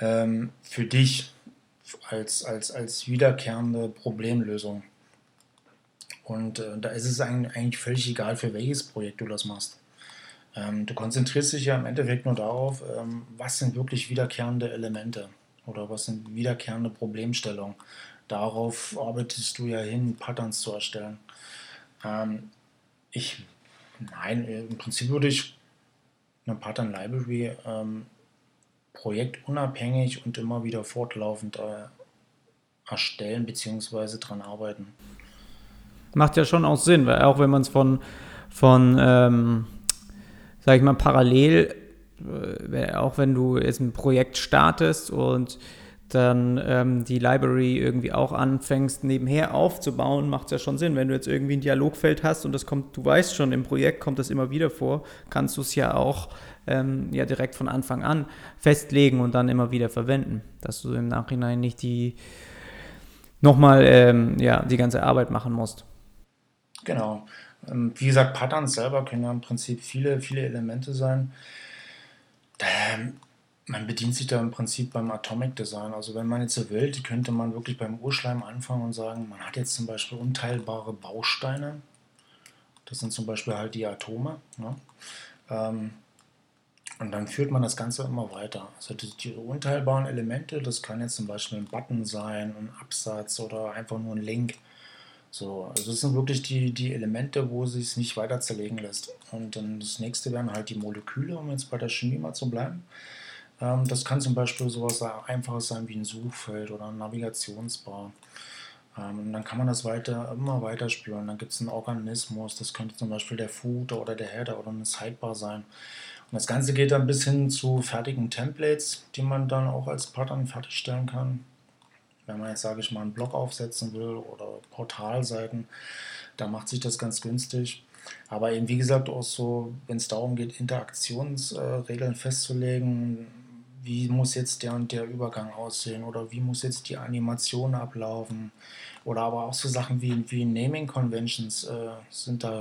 ähm, für dich als, als, als wiederkehrende Problemlösung. Und äh, da ist es eigentlich völlig egal, für welches Projekt du das machst. Ähm, du konzentrierst dich ja im Endeffekt nur darauf, ähm, was sind wirklich wiederkehrende Elemente oder was sind wiederkehrende Problemstellungen. Darauf arbeitest du ja hin, Patterns zu erstellen. Ähm, ich, nein, im Prinzip würde ich eine Pattern Library ähm, projektunabhängig und immer wieder fortlaufend äh, erstellen bzw. dran arbeiten. Macht ja schon auch Sinn, weil auch wenn man es von, von ähm, sag ich mal, parallel, äh, auch wenn du jetzt ein Projekt startest und dann ähm, die Library irgendwie auch anfängst, nebenher aufzubauen, macht es ja schon Sinn. Wenn du jetzt irgendwie ein Dialogfeld hast und das kommt, du weißt schon, im Projekt kommt das immer wieder vor, kannst du es ja auch ähm, ja direkt von Anfang an festlegen und dann immer wieder verwenden, dass du im Nachhinein nicht die nochmal ähm, ja, die ganze Arbeit machen musst. Genau. Ähm, wie gesagt, Patterns selber können ja im Prinzip viele, viele Elemente sein. Man bedient sich da im Prinzip beim Atomic Design. Also wenn man jetzt so will, könnte man wirklich beim Urschleim anfangen und sagen, man hat jetzt zum Beispiel unteilbare Bausteine. Das sind zum Beispiel halt die Atome. Ne? Ähm, und dann führt man das Ganze immer weiter. Also die, unteilbaren Elemente, das kann jetzt zum Beispiel ein Button sein, ein Absatz oder einfach nur ein Link. So, also das sind wirklich die, die Elemente, wo es sich nicht weiter zerlegen lässt. Und dann das nächste wären halt die Moleküle, um jetzt bei der Chemie mal zu bleiben. Ähm, das kann zum Beispiel sowas Einfaches sein wie ein Suchfeld oder ein Navigationsbar. Ähm, und dann kann man das weiter, immer weiter spüren. Dann gibt es einen Organismus, das könnte zum Beispiel der Footer oder der Header oder eine Sidebar sein. Und das Ganze geht dann bis hin zu fertigen Templates, die man dann auch als Pattern fertigstellen kann. Wenn man jetzt, sage ich mal, einen Blog aufsetzen will oder Portalseiten, da macht sich das ganz günstig. Aber eben, wie gesagt, auch so, wenn es darum geht, Interaktionsregeln festzulegen, wie muss jetzt der und der Übergang aussehen oder wie muss jetzt die Animation ablaufen. Oder aber auch so Sachen wie, wie Naming Conventions äh, sind da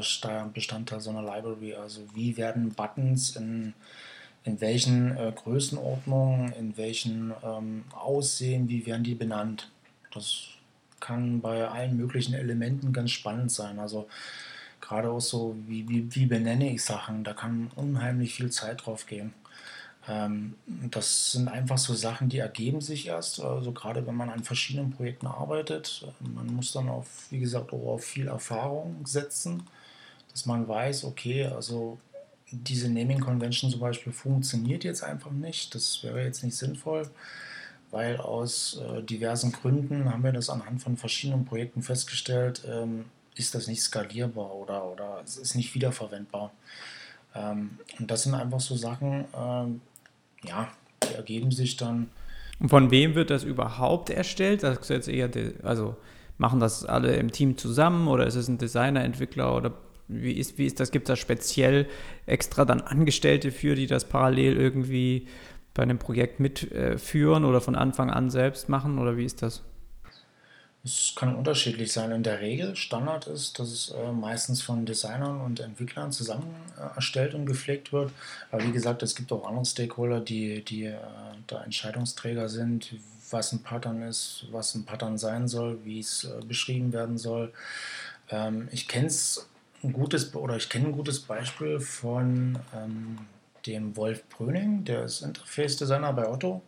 Bestandteil so einer Library. Also wie werden Buttons in, in welchen äh, Größenordnungen, in welchen ähm, Aussehen, wie werden die benannt. Das kann bei allen möglichen Elementen ganz spannend sein. Also gerade auch so, wie, wie, wie benenne ich Sachen, da kann unheimlich viel Zeit drauf gehen. Ähm, das sind einfach so Sachen, die ergeben sich erst, also gerade wenn man an verschiedenen Projekten arbeitet. Man muss dann auf, wie gesagt, auch auf viel Erfahrung setzen, dass man weiß, okay, also diese Naming Convention zum Beispiel funktioniert jetzt einfach nicht. Das wäre jetzt nicht sinnvoll, weil aus äh, diversen Gründen haben wir das anhand von verschiedenen Projekten festgestellt, ähm, ist das nicht skalierbar oder, oder es ist nicht wiederverwendbar. Ähm, und das sind einfach so Sachen, ja, die ergeben sich dann. Und von wem wird das überhaupt erstellt? Das ist jetzt eher, also machen das alle im Team zusammen oder ist es ein Designer, Entwickler oder wie ist, wie ist das? Gibt es da speziell extra dann Angestellte für, die das parallel irgendwie bei einem Projekt mitführen oder von Anfang an selbst machen oder wie ist das? Es kann unterschiedlich sein. In der Regel Standard ist, dass es äh, meistens von Designern und Entwicklern zusammen äh, erstellt und gepflegt wird. Aber wie gesagt, es gibt auch andere Stakeholder, die, die äh, da Entscheidungsträger sind, was ein Pattern ist, was ein Pattern sein soll, wie es äh, beschrieben werden soll. Ähm, ich kenne ein gutes oder ich kenne ein gutes Beispiel von ähm, dem Wolf Bröning, der ist Interface-Designer bei Otto.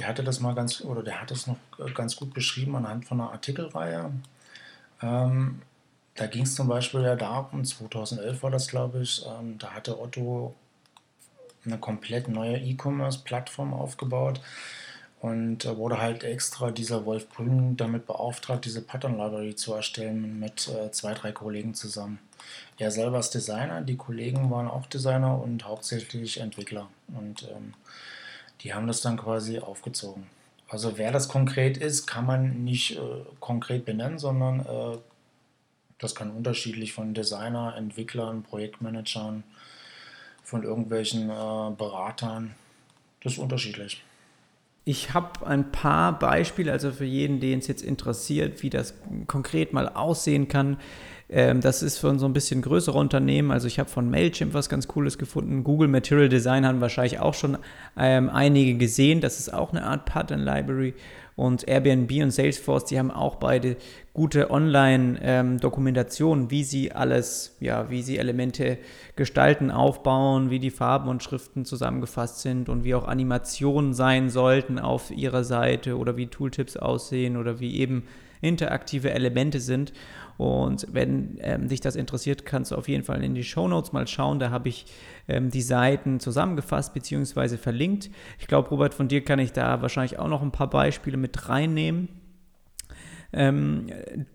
Der hatte das mal ganz, oder der hat es noch äh, ganz gut beschrieben anhand von einer Artikelreihe. Ähm, da ging es zum Beispiel ja darum, 2011 war das, glaube ich, ähm, da hatte Otto eine komplett neue E-Commerce-Plattform aufgebaut und äh, wurde halt extra dieser Wolf Brün damit beauftragt, diese Pattern Library zu erstellen mit äh, zwei, drei Kollegen zusammen. Er selber ist Designer, die Kollegen waren auch Designer und hauptsächlich Entwickler. Und ähm, die haben das dann quasi aufgezogen. Also wer das konkret ist, kann man nicht äh, konkret benennen, sondern äh, das kann unterschiedlich von Designer, Entwicklern, Projektmanagern, von irgendwelchen äh, Beratern. Das ist unterschiedlich. Ich habe ein paar Beispiele, also für jeden, den es jetzt interessiert, wie das konkret mal aussehen kann. Ähm, das ist von so ein bisschen größere Unternehmen. Also ich habe von Mailchimp was ganz Cooles gefunden. Google Material Design haben wahrscheinlich auch schon ähm, einige gesehen. Das ist auch eine Art Pattern Library. Und Airbnb und Salesforce, die haben auch beide gute Online-Dokumentationen, ähm, wie sie alles, ja, wie sie Elemente gestalten, aufbauen, wie die Farben und Schriften zusammengefasst sind und wie auch Animationen sein sollten auf ihrer Seite oder wie Tooltips aussehen oder wie eben interaktive Elemente sind. Und wenn ähm, dich das interessiert, kannst du auf jeden Fall in die Show Notes mal schauen. Da habe ich ähm, die Seiten zusammengefasst bzw. verlinkt. Ich glaube, Robert, von dir kann ich da wahrscheinlich auch noch ein paar Beispiele mit reinnehmen. Ähm,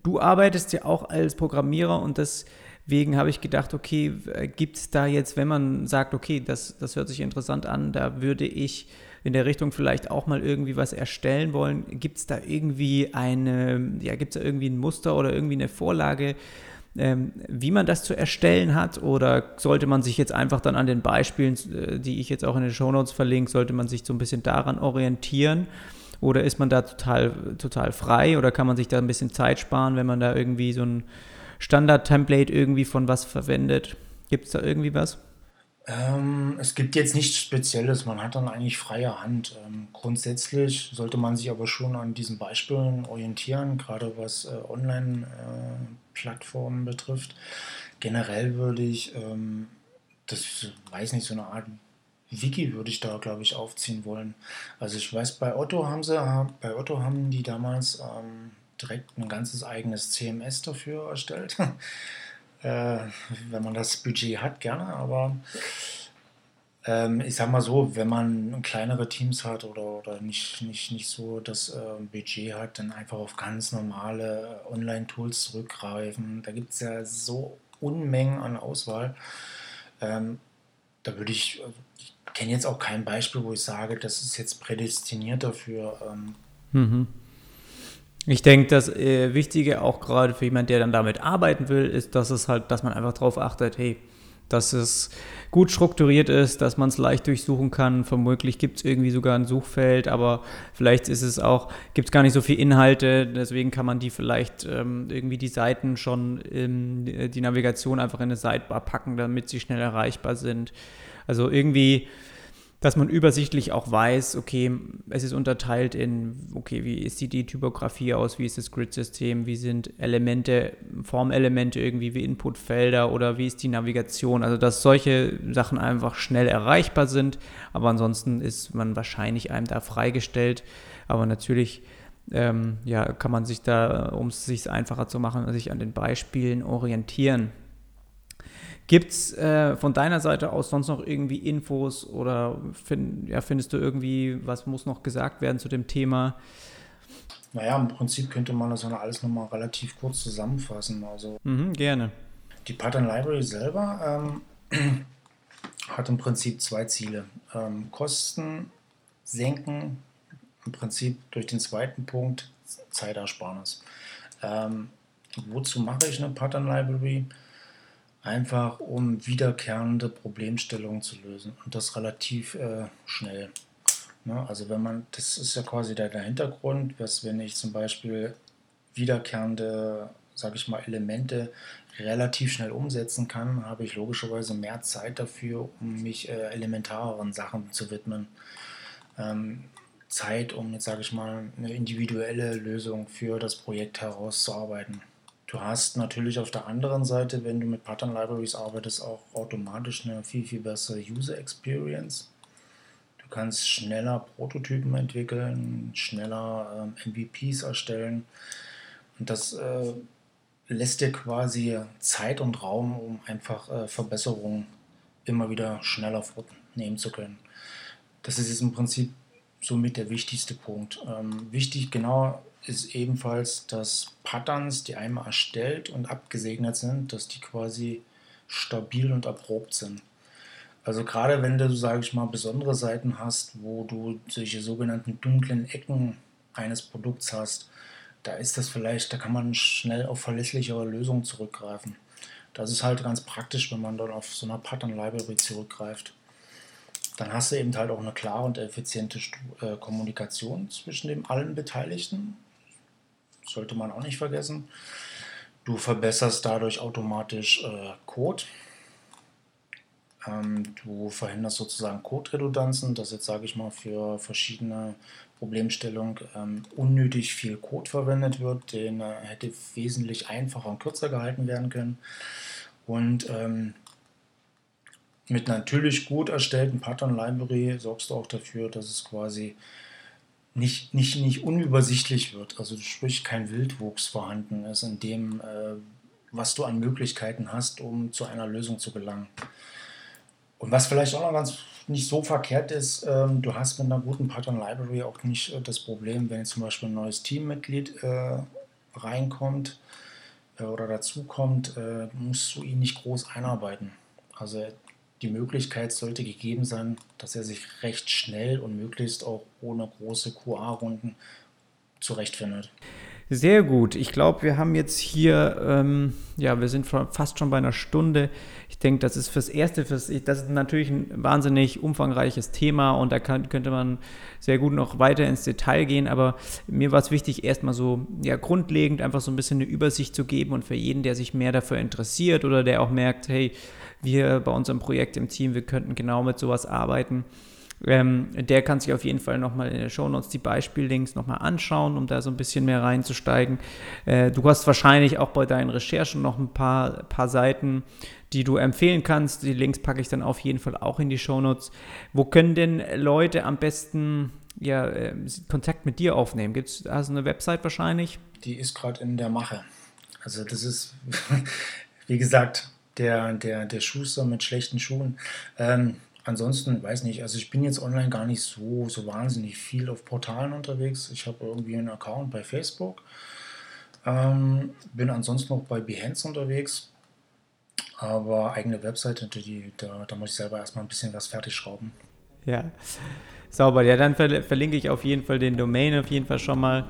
du arbeitest ja auch als Programmierer und deswegen habe ich gedacht, okay, gibt es da jetzt, wenn man sagt, okay, das, das hört sich interessant an, da würde ich in der Richtung vielleicht auch mal irgendwie was erstellen wollen, gibt es da irgendwie eine, ja, gibt es da irgendwie ein Muster oder irgendwie eine Vorlage, ähm, wie man das zu erstellen hat? Oder sollte man sich jetzt einfach dann an den Beispielen, äh, die ich jetzt auch in den Shownotes verlinke, sollte man sich so ein bisschen daran orientieren? Oder ist man da total, total frei oder kann man sich da ein bisschen Zeit sparen, wenn man da irgendwie so ein Standard-Template irgendwie von was verwendet? Gibt es da irgendwie was? Ähm, es gibt jetzt nichts Spezielles, man hat dann eigentlich freie Hand. Ähm, grundsätzlich sollte man sich aber schon an diesen Beispielen orientieren, gerade was äh, Online-Plattformen äh, betrifft. Generell würde ich, ähm, das weiß nicht, so eine Art Wiki würde ich da, glaube ich, aufziehen wollen. Also ich weiß, bei Otto haben sie, bei Otto haben die damals ähm, direkt ein ganzes eigenes CMS dafür erstellt. Äh, wenn man das Budget hat, gerne, aber ähm, ich sag mal so, wenn man kleinere Teams hat oder, oder nicht, nicht, nicht so das äh, Budget hat, dann einfach auf ganz normale Online-Tools zurückgreifen. Da gibt es ja so Unmengen an Auswahl. Ähm, da würde ich, also ich kenne jetzt auch kein Beispiel, wo ich sage, das ist jetzt prädestiniert dafür. Ähm, mhm. Ich denke, das äh, Wichtige auch gerade für jemanden, der dann damit arbeiten will, ist, dass es halt, dass man einfach darauf achtet, hey, dass es gut strukturiert ist, dass man es leicht durchsuchen kann. Vermutlich gibt es irgendwie sogar ein Suchfeld, aber vielleicht ist es auch, gibt es gar nicht so viel Inhalte, deswegen kann man die vielleicht ähm, irgendwie die Seiten schon, in, die Navigation einfach in eine Sidebar packen, damit sie schnell erreichbar sind. Also irgendwie dass man übersichtlich auch weiß, okay, es ist unterteilt in, okay, wie sieht die Typografie aus, wie ist das Grid-System, wie sind Elemente, Formelemente irgendwie wie Inputfelder oder wie ist die Navigation. Also, dass solche Sachen einfach schnell erreichbar sind, aber ansonsten ist man wahrscheinlich einem da freigestellt. Aber natürlich ähm, ja, kann man sich da, um es sich einfacher zu machen, sich an den Beispielen orientieren. Gibt es äh, von deiner Seite aus sonst noch irgendwie Infos oder find, ja, findest du irgendwie, was muss noch gesagt werden zu dem Thema? Naja, im Prinzip könnte man das ja alles nochmal relativ kurz zusammenfassen. Also mhm, gerne. Die Pattern Library selber ähm, hat im Prinzip zwei Ziele. Ähm, Kosten senken, im Prinzip durch den zweiten Punkt Zeitersparnis. Ähm, wozu mache ich eine Pattern Library? Einfach um wiederkehrende Problemstellungen zu lösen und das relativ äh, schnell. Ne? Also wenn man, das ist ja quasi der, der Hintergrund, dass wenn ich zum Beispiel wiederkehrende, sage ich mal, Elemente relativ schnell umsetzen kann, habe ich logischerweise mehr Zeit dafür, um mich äh, elementareren Sachen zu widmen. Ähm, Zeit, um jetzt sage ich mal eine individuelle Lösung für das Projekt herauszuarbeiten. Du hast natürlich auf der anderen Seite, wenn du mit Pattern Libraries arbeitest, auch automatisch eine viel, viel bessere User Experience. Du kannst schneller Prototypen entwickeln, schneller ähm, MVPs erstellen. Und das äh, lässt dir quasi Zeit und Raum, um einfach äh, Verbesserungen immer wieder schneller vornehmen zu können. Das ist jetzt im Prinzip somit der wichtigste Punkt. Ähm, wichtig genau ist ebenfalls, dass Patterns, die einmal erstellt und abgesegnet sind, dass die quasi stabil und erprobt sind. Also gerade wenn du, sage ich mal, besondere Seiten hast, wo du solche sogenannten dunklen Ecken eines Produkts hast, da ist das vielleicht, da kann man schnell auf verlässlichere Lösungen zurückgreifen. Das ist halt ganz praktisch, wenn man dann auf so einer Pattern Library zurückgreift dann hast du eben halt auch eine klare und effiziente äh, Kommunikation zwischen den allen Beteiligten. Sollte man auch nicht vergessen. Du verbesserst dadurch automatisch äh, Code. Ähm, du verhinderst sozusagen Code-Redundanzen, dass jetzt, sage ich mal, für verschiedene Problemstellungen ähm, unnötig viel Code verwendet wird, den äh, hätte wesentlich einfacher und kürzer gehalten werden können. Und ähm, mit natürlich gut erstellten Pattern Library sorgst du auch dafür, dass es quasi nicht, nicht, nicht unübersichtlich wird. Also sprich kein Wildwuchs vorhanden ist in dem, äh, was du an Möglichkeiten hast, um zu einer Lösung zu gelangen. Und was vielleicht auch noch ganz nicht so verkehrt ist, ähm, du hast mit einer guten Pattern Library auch nicht äh, das Problem, wenn jetzt zum Beispiel ein neues Teammitglied äh, reinkommt äh, oder dazukommt, äh, musst du ihn nicht groß einarbeiten. Also die Möglichkeit sollte gegeben sein, dass er sich recht schnell und möglichst auch ohne große QA-Runden zurechtfindet. Sehr gut. Ich glaube, wir haben jetzt hier, ähm, ja, wir sind fast schon bei einer Stunde. Ich denke, das ist fürs Erste, fürs, das ist natürlich ein wahnsinnig umfangreiches Thema und da kann, könnte man sehr gut noch weiter ins Detail gehen. Aber mir war es wichtig, erstmal so ja, grundlegend einfach so ein bisschen eine Übersicht zu geben und für jeden, der sich mehr dafür interessiert oder der auch merkt, hey, wir bei unserem Projekt im Team, wir könnten genau mit sowas arbeiten. Ähm, der kann sich auf jeden Fall nochmal in den Show Notes die Beispiellinks nochmal anschauen, um da so ein bisschen mehr reinzusteigen. Äh, du hast wahrscheinlich auch bei deinen Recherchen noch ein paar, paar Seiten, die du empfehlen kannst. Die Links packe ich dann auf jeden Fall auch in die Show Notes. Wo können denn Leute am besten ja, äh, Kontakt mit dir aufnehmen? Gibt es also eine Website wahrscheinlich? Die ist gerade in der Mache. Also das ist, wie gesagt, der, der, der Schuster mit schlechten Schuhen. Ähm, ansonsten, weiß nicht, also ich bin jetzt online gar nicht so, so wahnsinnig viel auf Portalen unterwegs. Ich habe irgendwie einen Account bei Facebook. Ähm, bin ansonsten noch bei Behance unterwegs. Aber eigene Webseite, die, da, da muss ich selber erstmal ein bisschen was fertig schrauben. Ja. Sauber, ja, dann ver verlinke ich auf jeden Fall den Domain auf jeden Fall schon mal.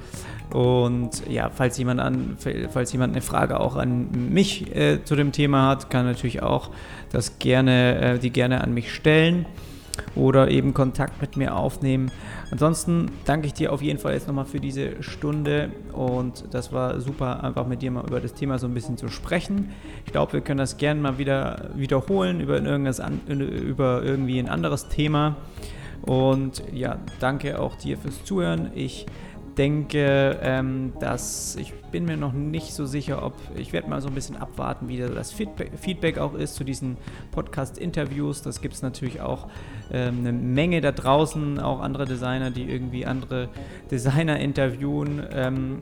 Und ja, falls jemand, an, falls jemand eine Frage auch an mich äh, zu dem Thema hat, kann natürlich auch das gerne, äh, die gerne an mich stellen oder eben Kontakt mit mir aufnehmen. Ansonsten danke ich dir auf jeden Fall jetzt nochmal für diese Stunde und das war super, einfach mit dir mal über das Thema so ein bisschen zu sprechen. Ich glaube, wir können das gerne mal wieder wiederholen über, irgendwas über irgendwie ein anderes Thema. Und ja, danke auch dir fürs Zuhören. Ich denke, ähm, dass ich bin mir noch nicht so sicher, ob ich werde mal so ein bisschen abwarten, wie das Feedback, Feedback auch ist zu diesen Podcast-Interviews. Das gibt es natürlich auch ähm, eine Menge da draußen, auch andere Designer, die irgendwie andere Designer interviewen. Ähm,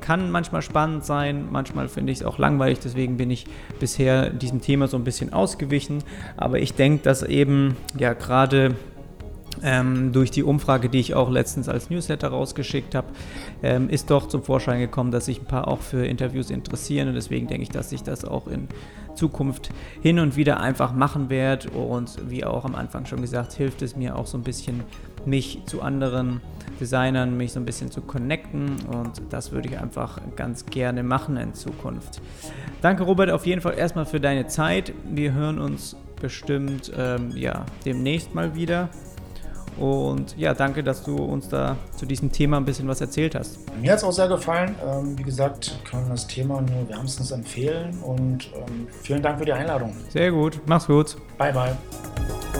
kann manchmal spannend sein, manchmal finde ich es auch langweilig, deswegen bin ich bisher diesem Thema so ein bisschen ausgewichen. Aber ich denke, dass eben ja gerade ähm, durch die Umfrage, die ich auch letztens als Newsletter rausgeschickt habe, ähm, ist doch zum Vorschein gekommen, dass sich ein paar auch für Interviews interessieren und deswegen denke ich, dass ich das auch in Zukunft hin und wieder einfach machen werde und wie auch am Anfang schon gesagt, hilft es mir auch so ein bisschen, mich zu anderen Designern, mich so ein bisschen zu connecten und das würde ich einfach ganz gerne machen in Zukunft. Danke Robert auf jeden Fall erstmal für deine Zeit. Wir hören uns bestimmt ähm, ja, demnächst mal wieder. Und ja, danke, dass du uns da zu diesem Thema ein bisschen was erzählt hast. Mir hat es auch sehr gefallen. Ähm, wie gesagt, kann das Thema nur wärmstens empfehlen und ähm, vielen Dank für die Einladung. Sehr gut, mach's gut. Bye, bye.